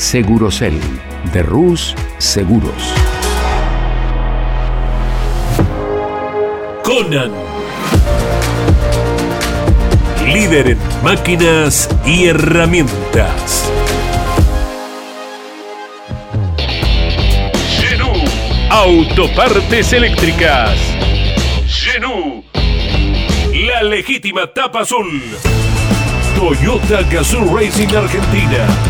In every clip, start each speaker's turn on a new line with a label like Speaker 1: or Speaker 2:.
Speaker 1: Segurocel de Rus Seguros.
Speaker 2: Conan. Líder en máquinas y herramientas. Genú. Autopartes eléctricas. Genú. La legítima tapa azul. Toyota Gazoo Racing Argentina.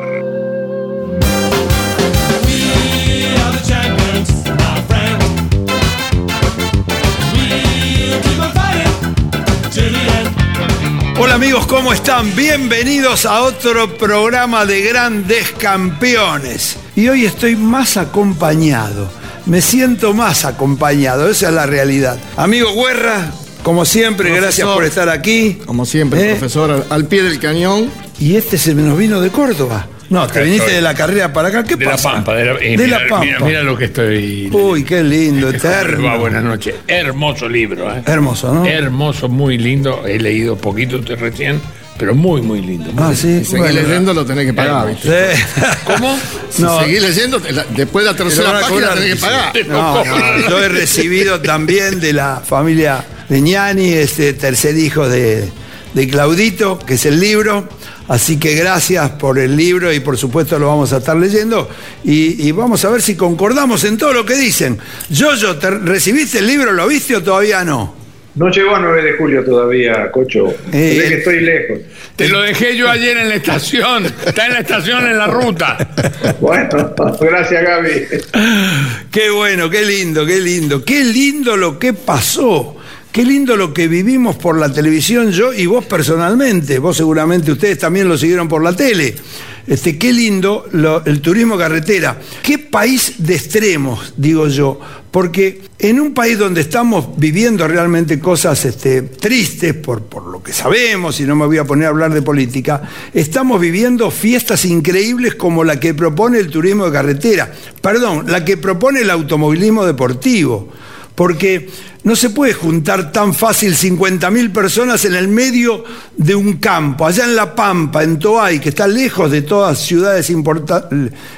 Speaker 3: Hola amigos, ¿cómo están? Bienvenidos a otro programa de grandes campeones. Y hoy estoy más acompañado, me siento más acompañado, esa es la realidad. Amigo Guerra, como siempre,
Speaker 4: Profesor.
Speaker 3: gracias por estar aquí.
Speaker 4: Como siempre,
Speaker 3: ¿Eh?
Speaker 4: profesor, al, al pie del cañón.
Speaker 3: Y este se nos vino de Córdoba. No, te viniste de la carrera para acá. ¿Qué
Speaker 5: De
Speaker 3: pasa?
Speaker 5: la Pampa, de la, eh,
Speaker 3: De
Speaker 5: mira,
Speaker 3: la Pampa.
Speaker 5: Mira, mira lo que estoy.
Speaker 3: Uy, qué lindo, eterno.
Speaker 5: Va, buenas noches. Hermoso libro, ¿eh?
Speaker 3: Hermoso, ¿no?
Speaker 5: Hermoso, muy lindo. He leído poquito recién, pero muy, muy lindo. muy
Speaker 3: Ah, sí.
Speaker 4: Si seguís
Speaker 3: bueno.
Speaker 4: leyendo, lo tenés que pagar,
Speaker 5: Hermoso.
Speaker 4: ¿viste?
Speaker 3: Sí.
Speaker 5: ¿Cómo?
Speaker 4: Si
Speaker 3: No.
Speaker 4: seguís leyendo, la- después de la tercera página
Speaker 3: cobrar,
Speaker 4: tenés que pagar.
Speaker 3: No, no, yo he recibido también de la familia de Ñani, este tercer hijo de, de Claudito, que es el libro. Así que gracias por el libro y por supuesto lo vamos a estar leyendo. Y, y vamos a ver si concordamos en todo lo que dicen. Yoyo, ¿te ¿recibiste el libro? ¿Lo viste o todavía no?
Speaker 6: No llegó a 9 de julio todavía, Cocho.
Speaker 3: Eh,
Speaker 6: Sé que estoy lejos.
Speaker 5: Te lo dejé yo ayer en la estación. Está en la estación en la ruta.
Speaker 6: Bueno, gracias Gaby.
Speaker 3: Qué bueno, qué lindo, qué lindo. Qué lindo lo que pasó. Qué lindo lo que vivimos por la televisión, yo y vos personalmente. Vos seguramente, ustedes también lo siguieron por la tele. Este, qué lindo lo- el turismo carretera. Qué país de extremos, digo yo. Porque en un país donde estamos viviendo realmente cosas este, tristes, por, por lo que sabemos, y no me voy a poner a hablar de política, estamos viviendo fiestas increíbles como la que propone el turismo de carretera. Perdón, la que propone el automovilismo deportivo. Porque no se puede juntar tan fácil 50.000 personas en el medio de un campo, allá en La Pampa, en Toay, que está lejos de todas ciudades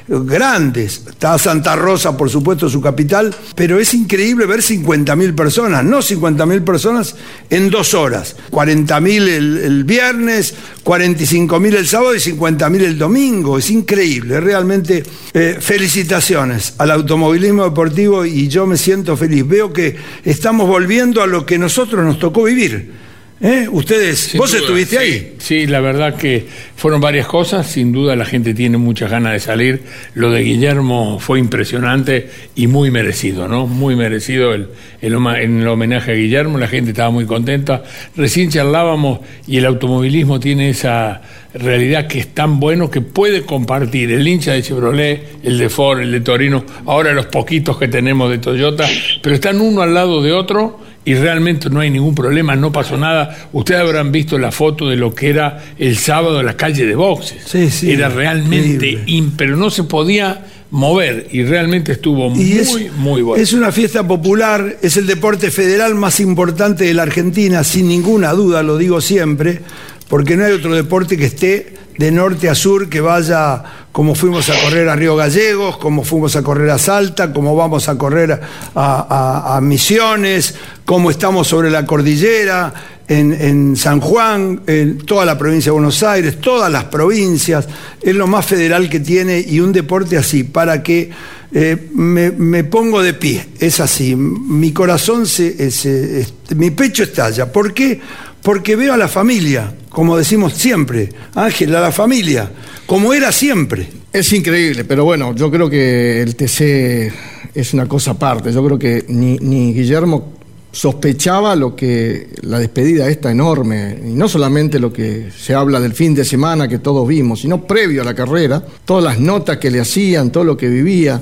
Speaker 3: grandes. Está Santa Rosa, por supuesto, su capital, pero es increíble ver 50.000 personas, no 50.000 personas en dos horas. 40.000 el, el viernes, 45.000 el sábado y 50.000 el domingo. Es increíble, realmente. eh, felicitaciones al automovilismo deportivo y yo me siento feliz. Veo que estamos volviendo a lo que nosotros nos tocó vivir. ¿Eh? Ustedes,
Speaker 5: Sin
Speaker 3: vos
Speaker 5: duda,
Speaker 3: estuviste
Speaker 5: sí,
Speaker 3: ahí.
Speaker 5: Sí, la verdad que fueron varias cosas. Sin duda la gente tiene muchas ganas de salir. Lo de Guillermo fue impresionante y muy merecido, ¿no? Muy merecido el, el el homenaje a Guillermo. La gente estaba muy contenta. Recién charlábamos y el automovilismo tiene esa realidad que es tan bueno que puede compartir el hincha de Chevrolet, el de Ford, el de Torino, ahora los poquitos que tenemos de Toyota, pero están uno al lado de otro y realmente no hay ningún problema, no pasó nada. Ustedes habrán visto la foto de lo que era el sábado en la calle de boxes.
Speaker 3: Sí, sí,
Speaker 5: era realmente, pero no se podía mover y realmente estuvo
Speaker 3: Y
Speaker 5: muy,
Speaker 3: es,
Speaker 5: muy bueno.
Speaker 3: es una fiesta popular, es el deporte federal más importante de la Argentina, sin ninguna duda, lo digo siempre, porque no hay otro deporte que esté de norte a sur, que vaya como fuimos a correr a Río Gallegos, como fuimos a correr a Salta, como vamos a correr a, Misiones, como estamos sobre la cordillera, en, San Juan, en toda la provincia de Buenos Aires, todas las provincias, es lo más federal que tiene y un deporte así, para que eh, me, me pongo de pie, es así, mi corazón, mi pecho estalla. ¿Por qué? Porque veo a la familia, como decimos siempre, Ángel, a la familia, como era siempre.
Speaker 4: Es increíble, pero bueno, yo creo que el TC es una cosa aparte. Yo creo que ni, ni Guillermo sospechaba lo que la despedida esta enorme, y no solamente lo que se habla del fin de semana que todos vimos, sino previo a la carrera, todas las notas que le hacían, todo lo que vivía.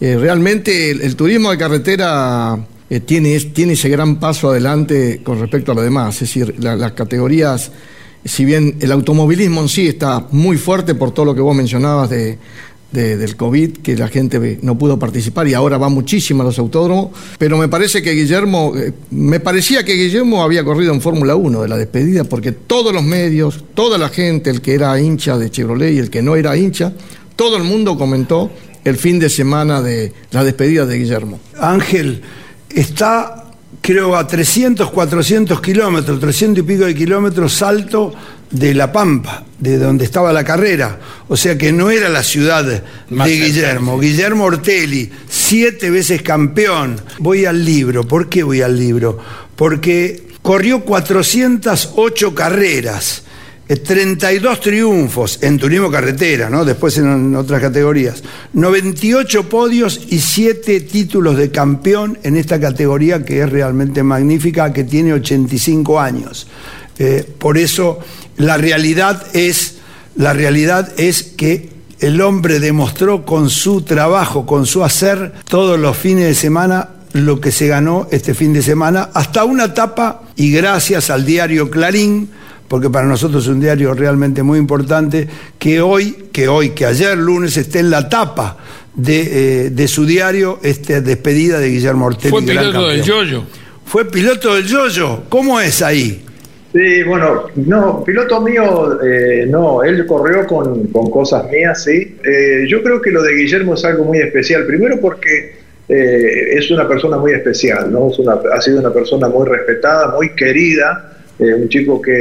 Speaker 4: Eh, realmente el, el turismo de carretera eh, tiene, tiene ese gran paso adelante con respecto a lo demás, es decir, la- las categorías si bien el automovilismo en sí está muy fuerte por todo lo que vos mencionabas de, de- del COVID, que la gente no pudo participar y ahora va muchísimo a los autódromos, pero me parece que Guillermo, eh, me parecía que Guillermo había corrido en Fórmula 1 de la despedida, porque todos los medios, toda la gente, el que era hincha de Chevrolet y el que no era hincha, todo el mundo comentó el fin de semana de la despedida de Guillermo.
Speaker 3: Ángel está, creo, a 300, 400 kilómetros, 300 y pico de kilómetros salto de La Pampa, de donde estaba la carrera. O sea que no era la ciudad
Speaker 5: Más
Speaker 3: de Guillermo. Guillermo Ortelli, siete veces campeón. Voy al libro. ¿Por qué voy al libro? Porque corrió 408 carreras. Eh, 32 triunfos en turismo carretera, ¿no? después en, otras categorías, 98 podios y 7 títulos de campeón en esta categoría que es realmente magnífica, que tiene 85 años. Eh, por eso la realidad es, la realidad es que el hombre demostró con su trabajo, con su hacer, todos los fines de semana lo que se ganó este fin de semana, hasta una tapa, y gracias al diario Clarín, porque para nosotros es un diario realmente muy importante, que hoy, que hoy, que ayer lunes esté en la tapa de, eh, de su diario, esta despedida de Guillermo Ortelli.
Speaker 5: Fue piloto del yoyo.
Speaker 3: Fue piloto del yoyo. ¿Cómo es ahí?
Speaker 6: Sí, bueno, no, piloto mío, eh, no, él corrió con, con cosas mías, sí. Eh, yo creo que lo de Guillermo es algo muy especial, primero porque eh, es una persona muy especial, ¿no? Es una, ha sido una persona muy respetada, muy querida, eh, un chico que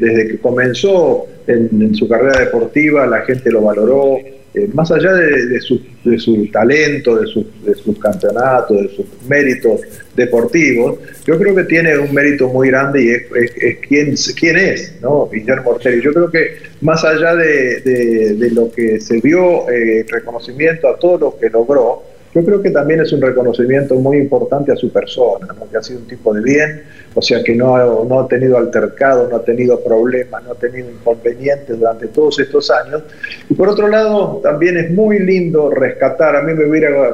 Speaker 6: desde que comenzó en, su carrera deportiva la gente lo valoró, eh, más allá de, su, de su talento, de sus de sus campeonatos, de sus méritos deportivos, yo creo que tiene un mérito muy grande y es, es- es quién, es, ¿no? Guillermo Ortelli. Yo creo que más allá de, lo que se dio, eh, reconocimiento a todo lo que logró, yo creo que también es un reconocimiento muy importante a su persona, ¿no? que ha sido un tipo de bien, o sea que no ha, no ha tenido altercados, no ha tenido problemas, no ha tenido inconvenientes durante todos estos años. Y por otro lado, también es muy lindo rescatar, a mí me, hubiera,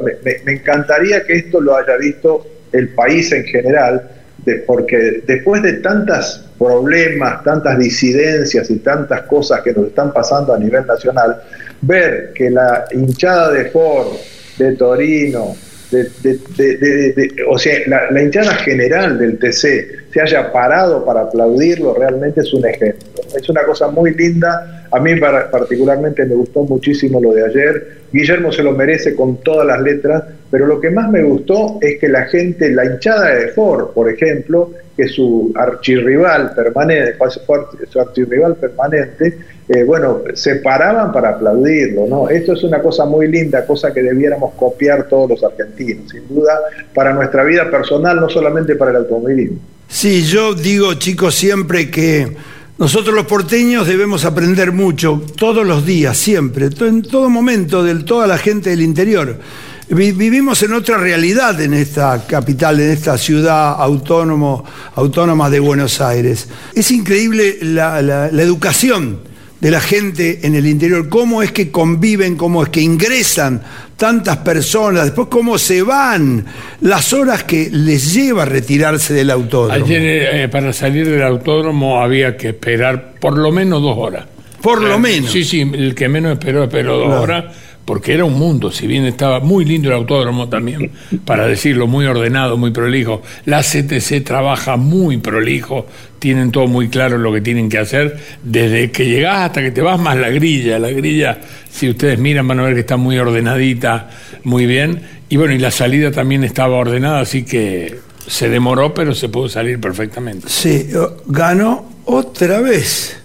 Speaker 6: encantaría que esto lo haya visto el país en general, porque después de tantos problemas, tantas disidencias y tantas cosas que nos están pasando a nivel nacional, ver que la hinchada de Ford, de Torino, de, o sea, la, la hinchada general del TC se haya parado para aplaudirlo, realmente es un ejemplo. Es una cosa muy linda. A mí particularmente me gustó muchísimo lo de ayer. Guillermo se lo merece con todas las letras, pero lo que más me gustó es que la gente, la hinchada de Ford, por ejemplo, que su archirrival permanente, su archirrival permanente, eh, bueno, se paraban para aplaudirlo, ¿no? Esto es una cosa muy linda, cosa que debiéramos copiar todos los argentinos, sin duda, para nuestra vida personal, no solamente para el automovilismo.
Speaker 3: Sí, yo digo, chicos, siempre que nosotros los porteños debemos aprender mucho, todos los días, siempre, en todo momento, de toda la gente del interior. Vi- Vivimos en otra realidad en esta capital, en esta ciudad autónomo, autónoma de Buenos Aires. Es increíble la, la- la educación de la gente en el interior, cómo es que conviven, cómo es que ingresan tantas personas, después cómo se van, las horas que les lleva retirarse del autódromo.
Speaker 5: Ayer eh, para salir del autódromo había que esperar por lo menos dos horas.
Speaker 3: Por lo
Speaker 5: Eh,
Speaker 3: menos.
Speaker 5: Sí, sí, el que menos esperó, esperó dos
Speaker 3: Claro.
Speaker 5: horas, porque era un mundo, si bien estaba muy lindo el autódromo también, para decirlo, muy ordenado, muy prolijo. La CTC trabaja muy prolijo, tienen todo muy claro lo que tienen que hacer, desde que llegás hasta que te vas, más la grilla. La grilla, si ustedes miran, van a ver que está muy ordenadita, muy bien. Y bueno, y la salida también estaba ordenada, así que se demoró, pero se pudo salir perfectamente.
Speaker 3: Sí, ganó otra vez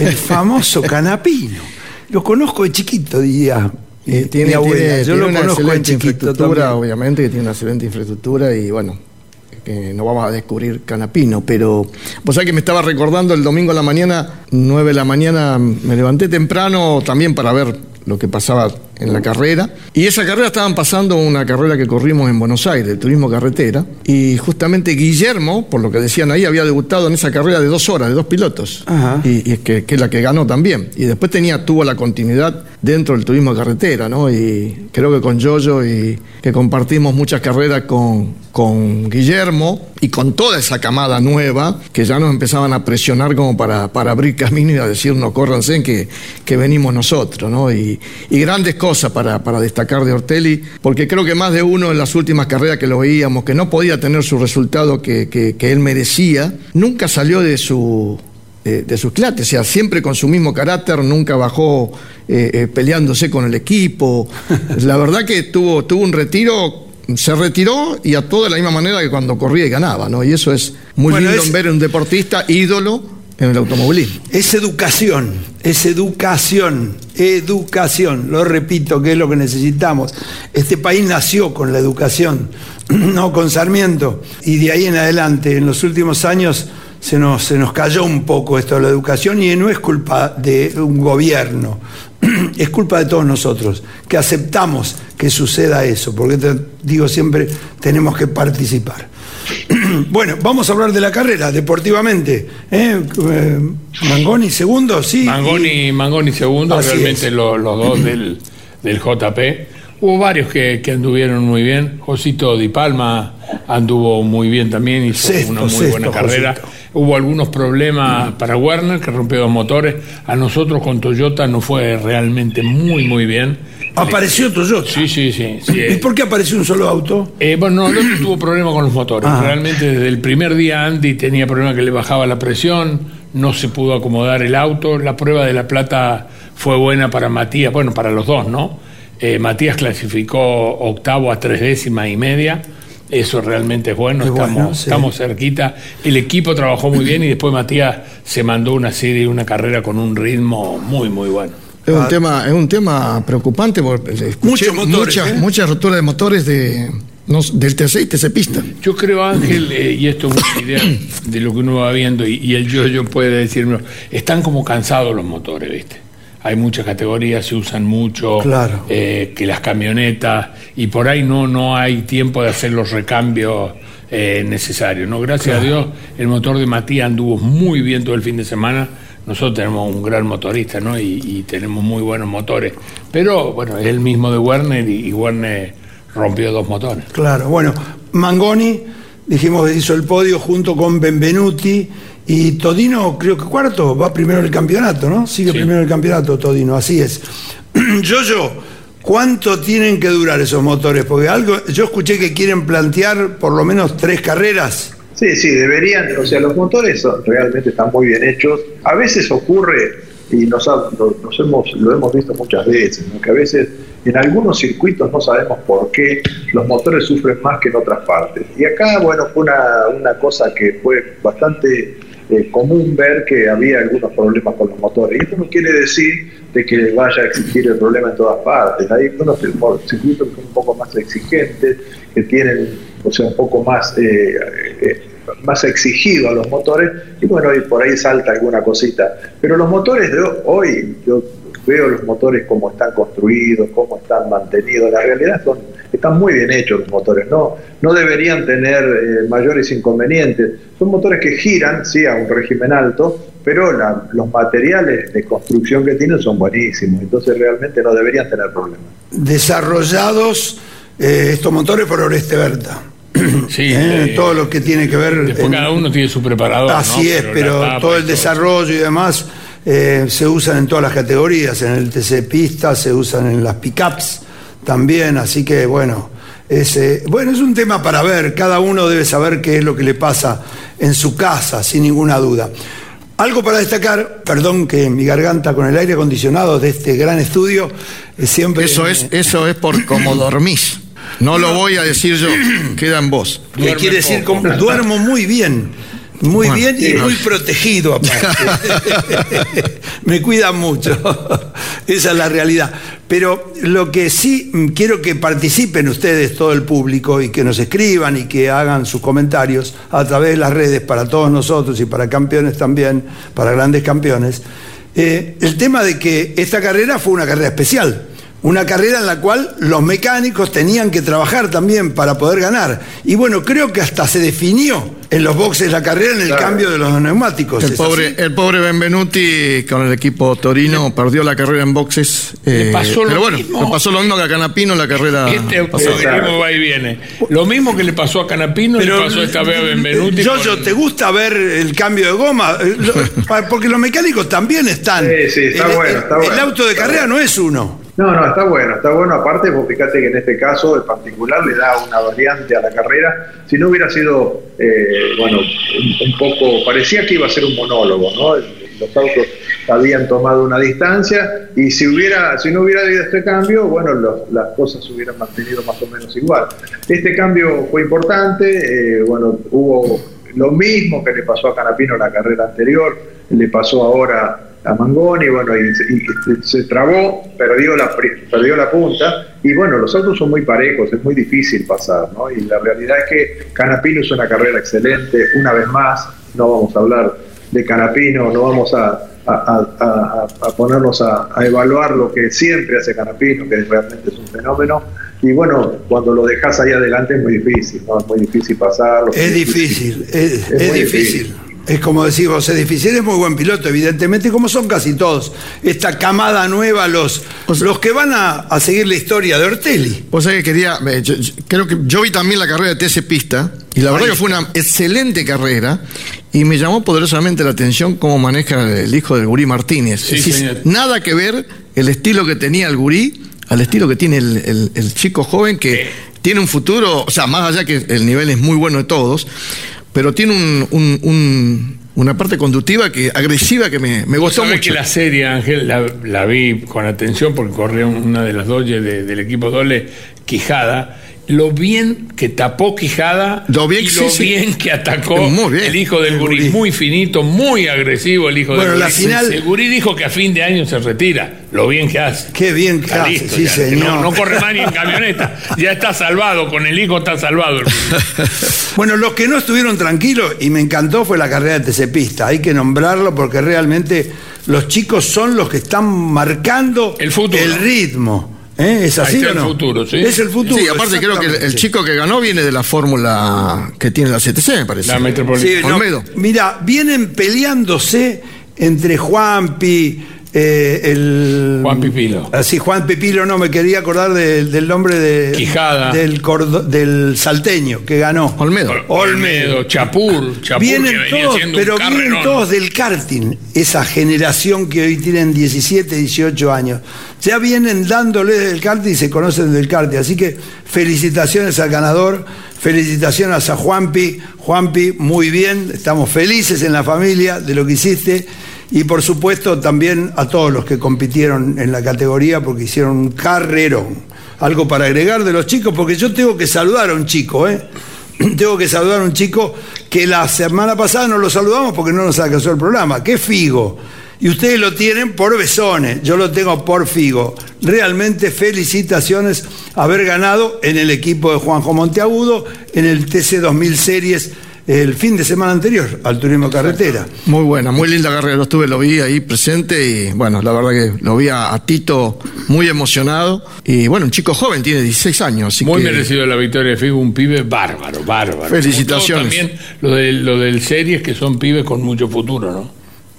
Speaker 3: el famoso Canapino. Lo conozco de chiquito, diría.
Speaker 4: Eh,
Speaker 3: mi
Speaker 4: tiene,
Speaker 3: abuela.
Speaker 4: tiene-
Speaker 3: Yo
Speaker 4: tiene
Speaker 3: lo
Speaker 4: una excelente infraestructura,
Speaker 3: también.
Speaker 4: obviamente, que tiene una excelente infraestructura y bueno, que no vamos a descubrir Canapino, pero vos sabés que me estaba recordando el domingo a la mañana, 9 de la mañana, me levanté temprano también para ver lo que pasaba en la carrera. Y esa carrera estaban pasando una carrera que corrimos en Buenos Aires, el turismo carretera. Y justamente Guillermo, por lo que decían ahí, había debutado en esa carrera de dos horas, de dos pilotos.
Speaker 3: Ajá.
Speaker 4: Y, y es que, que es la que ganó también. Y después tenía, tuvo la continuidad dentro del turismo carretera, ¿no? Y creo que con Yoyo y que compartimos muchas carreras con, con Guillermo y con toda esa camada nueva que ya nos empezaban a presionar como para, para abrir camino y a decirnos, córranse que, que venimos nosotros, ¿no? Y, y grandes cosas para, para destacar de Ortelli, porque creo que más de uno en las últimas carreras que lo veíamos, que no podía tener su resultado que, que- que él merecía, nunca salió de su, de, de sus clates, o sea, siempre con su mismo carácter, nunca bajó eh, eh, peleándose con el equipo. La verdad que tuvo, tuvo un retiro, se retiró y actuó de la misma manera que cuando corría y ganaba, ¿no? Y eso es muy
Speaker 3: Bueno,
Speaker 4: lindo
Speaker 3: es-
Speaker 4: ver a un deportista ídolo en el automovilismo.
Speaker 3: Es educación, es educación, educación, lo repito, que es lo que necesitamos. Este país nació con la educación, no con Sarmiento, y de ahí en adelante, en los últimos años, se nos, se nos cayó un poco esto de la educación y no es culpa de un gobierno, es culpa de todos nosotros, que aceptamos que suceda eso, porque te digo siempre, tenemos que participar. Bueno, vamos a hablar de la carrera, deportivamente. ¿eh? Eh, Mangoni, segundo, sí.
Speaker 5: Mangoni, Mangoni segundo,
Speaker 3: Así
Speaker 5: realmente
Speaker 3: es.
Speaker 5: lo- los dos del, del JP. Hubo varios que, que anduvieron muy bien. Josito Di Palma anduvo muy bien también, hizo
Speaker 3: Sexto,
Speaker 5: una muy
Speaker 3: sexto,
Speaker 5: buena carrera.
Speaker 3: Josito.
Speaker 5: Hubo algunos problemas para Werner, que rompió dos motores. A nosotros con Toyota no fue realmente muy, muy bien.
Speaker 3: Apareció Toyota.
Speaker 5: Sí, sí, sí. sí.
Speaker 3: ¿Y por qué apareció un solo auto?
Speaker 5: Eh, bueno, no, otro tuvo problemas con los motores.
Speaker 3: Ah.
Speaker 5: Realmente desde el primer día Andy tenía problemas que le bajaba la presión, no se pudo acomodar el auto. La prueba de La Plata fue buena para Matías, bueno, para los dos, ¿no? Eh, Matías clasificó octavo a tres décimas y media. Eso realmente es bueno, estamos,
Speaker 3: bueno, sí.
Speaker 5: estamos cerquita. El equipo trabajó muy bien y después Matías se mandó una serie, una carrera con un ritmo muy, muy bueno.
Speaker 4: Es un, tema, es un tema preocupante porque escuché.
Speaker 3: Muchos motores,
Speaker 4: muchas,
Speaker 3: ¿eh?
Speaker 4: muchas roturas de motores de, no, del TC y TC Pista.
Speaker 5: Yo creo, Ángel, eh, y esto es una idea de lo que uno va viendo, y, y el yo-yo puede decirme, están como cansados los motores, ¿viste? Hay muchas categorías, se usan mucho,
Speaker 3: Claro.
Speaker 5: eh, que las camionetas, y por ahí no, no hay tiempo de hacer los recambios eh, necesarios, ¿no? Gracias a Dios, el motor de Matías anduvo muy bien todo el fin de semana. Nosotros tenemos un gran motorista, ¿no? Y, y tenemos muy buenos motores. Pero, bueno, es el mismo de Werner y, y Werner rompió dos motores.
Speaker 3: Claro, bueno, Mangoni, dijimos que hizo el podio junto con Benvenuti y Todino, creo que cuarto, va primero en el campeonato, ¿no? Sigue
Speaker 5: Sí.
Speaker 3: primero en el campeonato Todino, así es. Yo-Yo, ¿cuánto tienen que durar esos motores? Porque algo, yo escuché que quieren plantear por lo menos tres carreras.
Speaker 6: Sí, sí, deberían, o sea, los motores son- realmente están muy bien hechos. A veces ocurre, y nos, ha- lo, nos hemos, lo hemos visto muchas veces, ¿no? que a veces en algunos circuitos no sabemos por qué los motores sufren más que en otras partes. Y acá, bueno, fue una, una cosa que fue bastante eh, común ver que había algunos problemas con los motores. Y esto no quiere decir de que vaya a existir el problema en todas partes. Hay unos circuitos que son un poco más exigentes, que tienen, o sea, un poco más eh, eh, más exigido a los motores y bueno, y por ahí salta alguna cosita. Pero los motores de hoy, yo veo los motores como están construidos, cómo están mantenidos, la realidad son, están muy bien hechos los motores, no, no deberían tener eh, mayores inconvenientes. Son motores que giran, sí, a un régimen alto, pero los materiales de construcción que tienen son buenísimos, entonces realmente no deberían tener problemas.
Speaker 3: Desarrollados eh, estos motores por Oreste Berta.
Speaker 5: Sí,
Speaker 3: Eh,
Speaker 5: eh,
Speaker 3: todo lo que tiene que ver.
Speaker 5: Después
Speaker 3: en-
Speaker 5: cada uno tiene su preparador.
Speaker 3: Así
Speaker 5: ¿no?
Speaker 3: es, pero
Speaker 5: tapa
Speaker 3: todo el desarrollo y demás eh, se usan en todas las categorías, en el TC Pista, se usan en las pickups también, así que bueno, es, eh, bueno, es un tema para ver, cada uno debe saber qué es lo que le pasa en su casa, sin ninguna duda. Algo para destacar, perdón que mi garganta con el aire acondicionado de este gran estudio eh, siempre...
Speaker 4: Eso es, eso es por como dormís. No lo voy a decir yo, queda en vos.
Speaker 5: Duerme
Speaker 3: quiere decir duermo muy bien. Muy
Speaker 4: Bueno,
Speaker 3: bien y
Speaker 4: sí.
Speaker 3: muy protegido aparte. Me cuidan mucho. Esa es la realidad. Pero lo que sí mm, quiero que participen ustedes, todo el público, y que nos escriban y que hagan sus comentarios a través de las redes para todos nosotros y para campeones también, para grandes campeones, eh, el tema de que esta carrera fue una carrera especial. Una carrera en la cual los mecánicos tenían que trabajar también para poder ganar. Y bueno, creo que hasta se definió en los boxes la carrera en el
Speaker 6: Claro.
Speaker 3: cambio de los neumáticos.
Speaker 4: El
Speaker 3: ¿es
Speaker 4: pobre,
Speaker 3: así?
Speaker 4: el pobre Benvenuti con el equipo Torino perdió la carrera en boxes.
Speaker 5: Le pasó lo
Speaker 4: pero bueno,
Speaker 5: mismo.
Speaker 4: le pasó lo mismo que a Canapino en la carrera.
Speaker 5: Este
Speaker 4: pasada.
Speaker 5: va y viene. Lo mismo que le pasó a Canapino, le pasó esta vez a Benvenuti.
Speaker 3: Yoyo,
Speaker 5: con-
Speaker 3: ¿te gusta ver el cambio de goma? Eh, Porque los mecánicos también están.
Speaker 6: Sí, sí, está
Speaker 3: el,
Speaker 6: bueno,
Speaker 3: el-
Speaker 6: está
Speaker 3: el
Speaker 6: bueno.
Speaker 3: auto de carrera
Speaker 6: bueno.
Speaker 3: no es uno.
Speaker 6: No, no, está bueno, está bueno. Aparte, vos fíjate que en este caso en particular le da una variante a la carrera. Si no hubiera sido, eh, bueno, un, poco, parecía que iba a ser un monólogo, ¿no? Los autos habían tomado una distancia y si hubiera, si no hubiera habido este cambio, bueno, las cosas se hubieran mantenido más o menos igual. Este cambio fue importante, eh, bueno, hubo lo mismo que le pasó a Canapino en la carrera anterior, le pasó ahora a Mangoni, bueno, y, se- y se trabó, perdió la, perdió la punta, y bueno, los autos son muy parejos, es muy difícil pasar, ¿no? Y la realidad es que Canapino es una carrera excelente, una vez más, no vamos a hablar de Canapino, no vamos a, a- a- a- ponernos a, evaluar lo que siempre hace Canapino, que realmente es un fenómeno, y bueno, cuando lo dejas ahí adelante es muy difícil, ¿no? Es muy difícil pasarlo.
Speaker 3: Es difícil, es, es difícil. Es como decís vos, es difícil, es muy buen piloto, evidentemente, como son casi todos. Esta camada nueva, los, los que van a, a seguir la historia de Ortelli.
Speaker 4: Vos sabés que quería, yo- yo- creo que yo vi también la carrera de TC Pista y la verdad que fue una excelente carrera y me llamó poderosamente la atención cómo maneja el hijo del Gurí Martínez.
Speaker 5: Sí,
Speaker 4: Es decir,
Speaker 5: señor.
Speaker 4: nada que ver el estilo que tenía el Gurí al estilo que tiene el, el- el chico joven que tiene un futuro, o sea, más allá que el nivel es muy bueno de todos, pero tiene un- un- un- una parte conductiva que agresiva que me, me gustó mucho.
Speaker 5: que la serie, Ángel, la, la vi con atención porque corrió una de las Dodge de- del equipo Dole, Quijada. Lo bien que tapó Quijada
Speaker 4: Lo bien
Speaker 5: y
Speaker 4: que-
Speaker 5: lo
Speaker 4: sí, sí.
Speaker 5: bien que atacó
Speaker 4: Muy bien.
Speaker 5: el hijo del
Speaker 3: El
Speaker 5: Gurí.
Speaker 3: Gurí.
Speaker 5: Muy finito, muy agresivo el hijo
Speaker 3: Bueno,
Speaker 5: del
Speaker 3: la
Speaker 5: Gurí.
Speaker 3: final-
Speaker 5: El Gurí dijo que a fin de año se retira. Lo bien que hace.
Speaker 3: Qué bien que
Speaker 5: Está
Speaker 3: hace,
Speaker 5: listo
Speaker 3: sí, señor.
Speaker 5: No, no corre más ni en camioneta. Ya está salvado. Con el hijo está salvado el.
Speaker 3: Bueno, los que no estuvieron tranquilos, y me encantó, fue la carrera de TC Pista. Hay que nombrarlo porque realmente los chicos son los que están marcando
Speaker 5: El futuro.
Speaker 3: ritmo. ¿Eh? ¿Es así o no?
Speaker 5: el futuro, sí.
Speaker 3: Es el futuro.
Speaker 4: Sí, aparte creo que el, chico que ganó viene de la fórmula que tiene la CTC, me parece.
Speaker 5: La Metropolitana.
Speaker 3: Sí, no, mira, vienen peleándose entre Juanpi, eh, el.
Speaker 5: Juan Pipilo.
Speaker 3: Así, Juan Pipilo, no, me quería acordar del- del nombre de.
Speaker 5: Quijada.
Speaker 3: Del, cordo- del salteño que ganó.
Speaker 4: Olmedo.
Speaker 5: Olmedo, Chapur, Chapur
Speaker 3: Vienen
Speaker 5: que venía
Speaker 3: todos, pero
Speaker 5: un
Speaker 3: vienen todos del karting, esa generación que hoy tienen 17, 18 años. Ya vienen dándole del karting y se conocen del karting. Así que felicitaciones al ganador, felicitaciones a Juanpi. Juanpi, muy bien, estamos felices en la familia de lo que hiciste. Y por supuesto también a todos los que compitieron en la categoría porque hicieron un carrerón. Algo para agregar de los chicos, porque yo tengo que saludar a un chico, ¿eh? tengo que saludar a un chico que la semana pasada no lo saludamos porque no nos alcanzó el programa, es Figo. Y ustedes lo tienen por besones, yo lo tengo por Figo. Realmente felicitaciones haber ganado en el equipo de Juanjo Monteagudo, en el TC 2000 Series, el fin de semana anterior al turismo carretera.
Speaker 4: Muy buena, muy linda carrera. Lo estuve, lo vi ahí presente y bueno, la verdad que lo vi a, a Tito muy emocionado. Y bueno, un chico joven, tiene 16 años. Así
Speaker 5: Muy
Speaker 4: que,
Speaker 5: merecido la victoria de Figo, un pibe bárbaro, bárbaro.
Speaker 4: Felicitaciones.
Speaker 5: También lo del, lo del series que son pibes con mucho futuro, ¿no?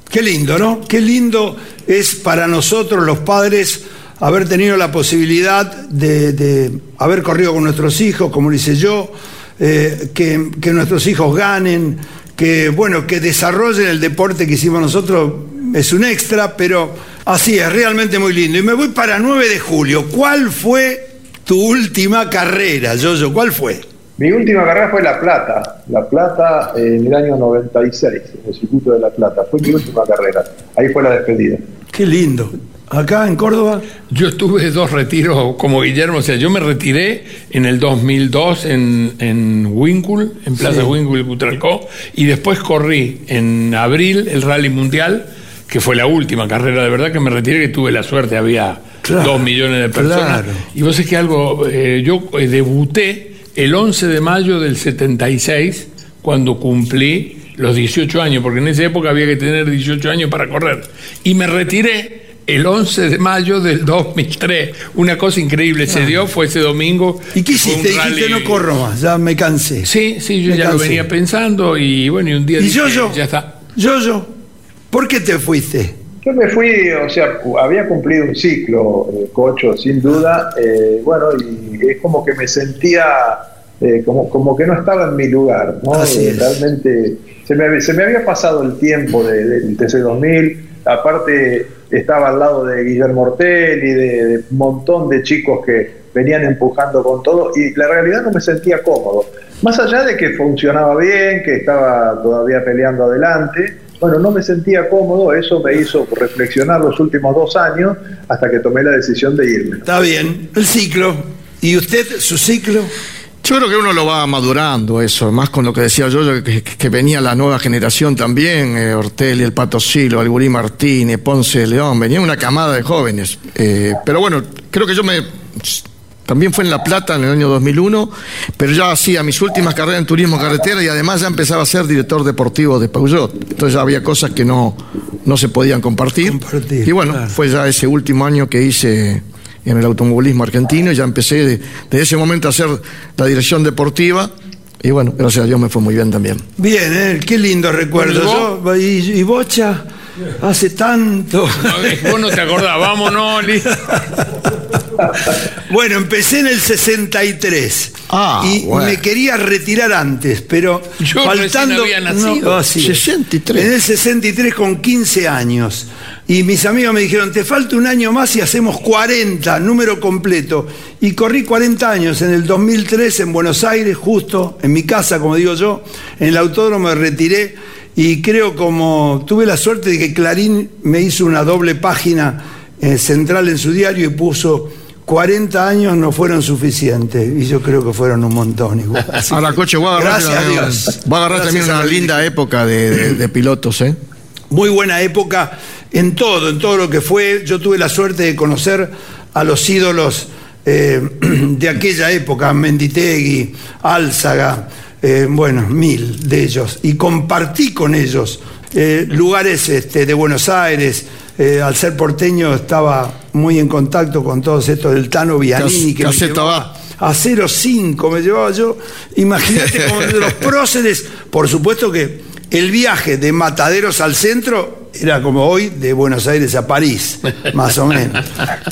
Speaker 3: Qué lindo, ¿no? Qué lindo es para nosotros los padres haber tenido la posibilidad de, de haber corrido con nuestros hijos, como lo hice yo, eh, que, que nuestros hijos ganen, que bueno, que desarrollen el deporte que hicimos nosotros, es un extra, pero así es, realmente muy lindo. Y me voy para 9 de julio. ¿Cuál fue tu última carrera, Yoyo? ¿Cuál fue?
Speaker 6: Mi última carrera fue La Plata, La Plata eh, en el año 96, en el circuito de La Plata. Fue mi última carrera. Ahí fue la despedida.
Speaker 3: Qué lindo. Acá en Córdoba.
Speaker 5: Yo tuve dos retiros como Guillermo, o sea, yo me retiré en el 2002 en, en Winkle, en Plaza
Speaker 3: Sí.
Speaker 5: Winkle, Butralcó, y después corrí en abril el Rally Mundial, que fue la última carrera de verdad que me retiré, que tuve la suerte, había
Speaker 3: Claro,
Speaker 5: dos millones de personas.
Speaker 3: claro.
Speaker 5: Y vos es que algo, eh, yo eh, debuté el 11 de mayo del 76, cuando cumplí los 18 años, porque en esa época había que tener 18 años para correr. Y me retiré el 11 de mayo del 2003. Una cosa increíble se dio, fue ese domingo.
Speaker 3: ¿Y qué hiciste? Dijiste, no corro más, ya me cansé.
Speaker 5: Sí, sí, yo
Speaker 3: Me
Speaker 5: ya lo venía pensando y bueno, y un día
Speaker 3: ¿Y
Speaker 5: dije,
Speaker 3: yo, yo?
Speaker 5: ya está.
Speaker 3: Yoyo, ¿por qué te fuiste?
Speaker 6: Yo me fui, o sea, había cumplido un ciclo, eh, Cocho, sin duda. eh, bueno, y es como que me sentía eh, como, como que no estaba en mi lugar, ¿no?
Speaker 3: Así
Speaker 6: Eh,
Speaker 3: es.
Speaker 6: Realmente se me, se me había pasado el tiempo de- del TC2000. Aparte, estaba al lado de Guillermo Ortel y de, de un montón de chicos que venían empujando con todo. Y la realidad no me sentía cómodo. Más allá de que funcionaba bien, que estaba todavía peleando adelante, bueno, no me sentía cómodo, eso me hizo reflexionar los últimos dos años hasta que tomé la decisión de irme.
Speaker 3: Está bien, el ciclo. ¿Y usted, su ciclo?
Speaker 4: Yo creo que uno lo va madurando eso, más con lo que decía yo, que, que venía la nueva generación también, eh, Ortelli, el Pato Silo, Algurí Martínez, Ponce de León, venía una camada de jóvenes. Eh, pero bueno, creo que yo me... También fue en La Plata en el año 2001, pero ya hacía mis últimas carreras en turismo carretera y además ya empezaba a ser director deportivo de Peugeot. Entonces ya había cosas que no, no se podían compartir.
Speaker 3: Compartir,
Speaker 4: y bueno,
Speaker 3: claro.
Speaker 4: fue ya ese último año que hice en el automovilismo argentino y ya empecé de- desde ese momento a hacer la dirección deportiva y bueno, gracias a Dios me fue muy bien también.
Speaker 3: Bien, ¿eh? qué lindo recuerdo. Yo, y, y Bocha, hace tanto.
Speaker 5: No, vos no te acordás, vámonos, listo.
Speaker 3: Bueno, empecé en el 63.
Speaker 4: Ah,
Speaker 3: y
Speaker 4: bueno.
Speaker 3: me quería retirar antes, pero
Speaker 5: Yo
Speaker 3: faltando.
Speaker 5: había nacido.
Speaker 3: No, ah, sí.
Speaker 4: 63.
Speaker 3: En el 63 con 15 años. Y mis amigos me dijeron, te falta un año más y hacemos 40, número completo. Y corrí 40 años en el 2003 en Buenos Aires, justo en mi casa, como digo yo, en el autódromo me retiré y creo como tuve la suerte de que Clarín me hizo una doble página eh, central en su diario y puso 40 años no fueron suficientes y yo creo que fueron un montón igual. Así
Speaker 4: Ahora, coche, voy a agarrar,
Speaker 3: gracias a
Speaker 4: también-
Speaker 3: Dios.
Speaker 4: voy a agarrar también
Speaker 3: Gracias a
Speaker 4: una linda época de, de- de pilotos, ¿eh?
Speaker 3: muy buena época en todo, en todo lo que fue. Yo tuve la suerte de conocer a los ídolos eh, de aquella época, Menditegui, Álzaga, eh, bueno, mil de ellos, y compartí con ellos eh, lugares este, de Buenos Aires. Eh, al ser porteño estaba muy en contacto con todos estos del Tano Vianini, que
Speaker 4: caseta
Speaker 3: llevaba
Speaker 4: va.
Speaker 3: a 0,5 me llevaba yo. Imagínate de los próceres. Por supuesto que el viaje de Mataderos al centro era como hoy de Buenos Aires a París, más o menos.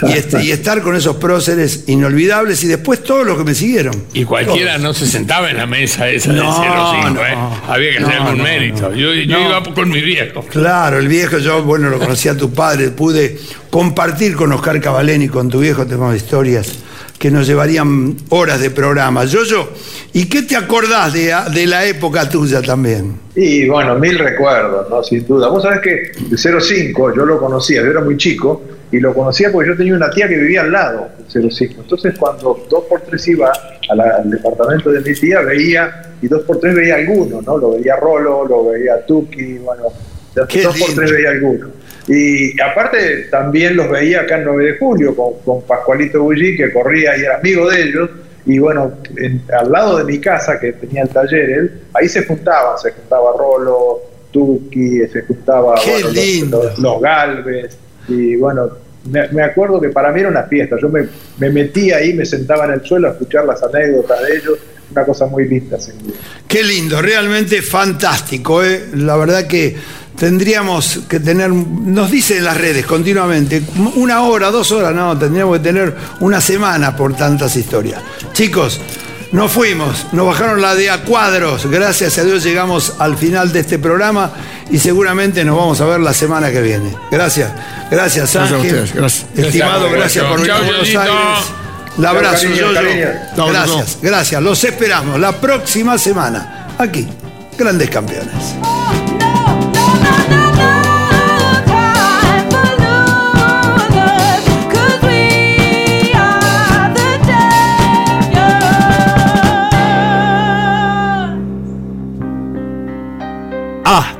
Speaker 3: Y, este, y estar con esos próceres inolvidables y después todos los que me siguieron.
Speaker 5: Y cualquiera no se sentaba en la mesa esa del
Speaker 3: No,
Speaker 5: 05,
Speaker 3: no.
Speaker 5: ¿eh? Había que
Speaker 3: No,
Speaker 5: hacer algún mérito. Yo, iba con mi viejo.
Speaker 3: Claro, el viejo, yo, bueno, lo conocí a tu padre, pude compartir con Oscar Cavalén y con tu viejo, tenemos historias que nos llevarían horas de programa. Yo, yo, ¿y qué te acordás de, de la época tuya también?
Speaker 6: Y bueno, mil recuerdos, ¿no? Sin duda. Vos sabés que el 05 yo lo conocía, yo era muy chico, y lo conocía porque yo tenía una tía que vivía al lado del 05. Entonces, cuando 2x3 iba a la- al departamento de mi tía, veía, y 2x3 veía alguno, ¿no? Lo veía Rolo, lo veía Tuki, bueno,
Speaker 3: Qué
Speaker 6: 2x3
Speaker 3: lindo.
Speaker 6: veía alguno. Y aparte también los veía acá en 9 de julio con, con Pascualito Bulli, que corría y era amigo de ellos, y bueno, al lado de mi casa, que tenía el taller, él, ahí se juntaban, se juntaba Rolo, Tuki, se juntaba los, Galvez, y bueno, me, acuerdo que para mí era una fiesta, yo me, me metía ahí, me sentaba en el suelo a escuchar las anécdotas de ellos, una cosa muy linda, sin
Speaker 3: Qué lindo, realmente fantástico, ¿eh? la verdad que tendríamos que tener, nos dicen en las redes continuamente, una hora, dos horas, no, tendríamos que tener una semana por tantas historias. Chicos, nos fuimos, nos bajaron la de a cuadros, gracias a Dios llegamos al final de este programa y seguramente nos vamos a ver la semana que viene. Gracias, gracias Ángel. Gracias, Estimado, gracias, por venir a Buenos Aires. Un abrazo, yo, Gracias, gracias. Los esperamos la próxima semana, aquí, Grandes Campeones.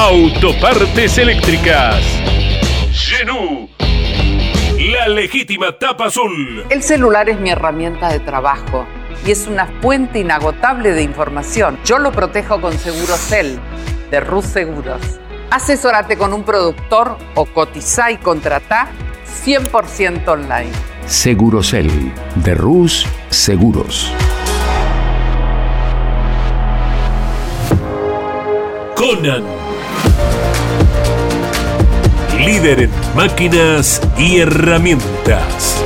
Speaker 2: Autopartes eléctricas. Genú. La legítima tapa azul.
Speaker 7: El celular es mi herramienta de trabajo y es una fuente inagotable de información. Yo lo protejo con Segurocel de Rus Seguros. Asesórate con un productor o cotiza y contrata 100% online.
Speaker 1: Segurocel de Rus Seguros.
Speaker 2: Conan líder en máquinas y herramientas.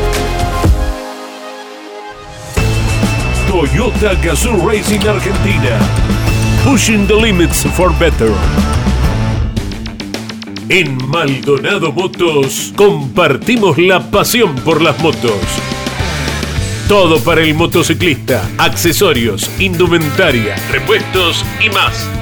Speaker 2: Toyota Gazoo Racing Argentina. Pushing the limits for better. En Maldonado Motos compartimos la pasión por las motos. Todo para el motociclista, accesorios, indumentaria, repuestos y más.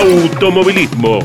Speaker 2: automovilismo.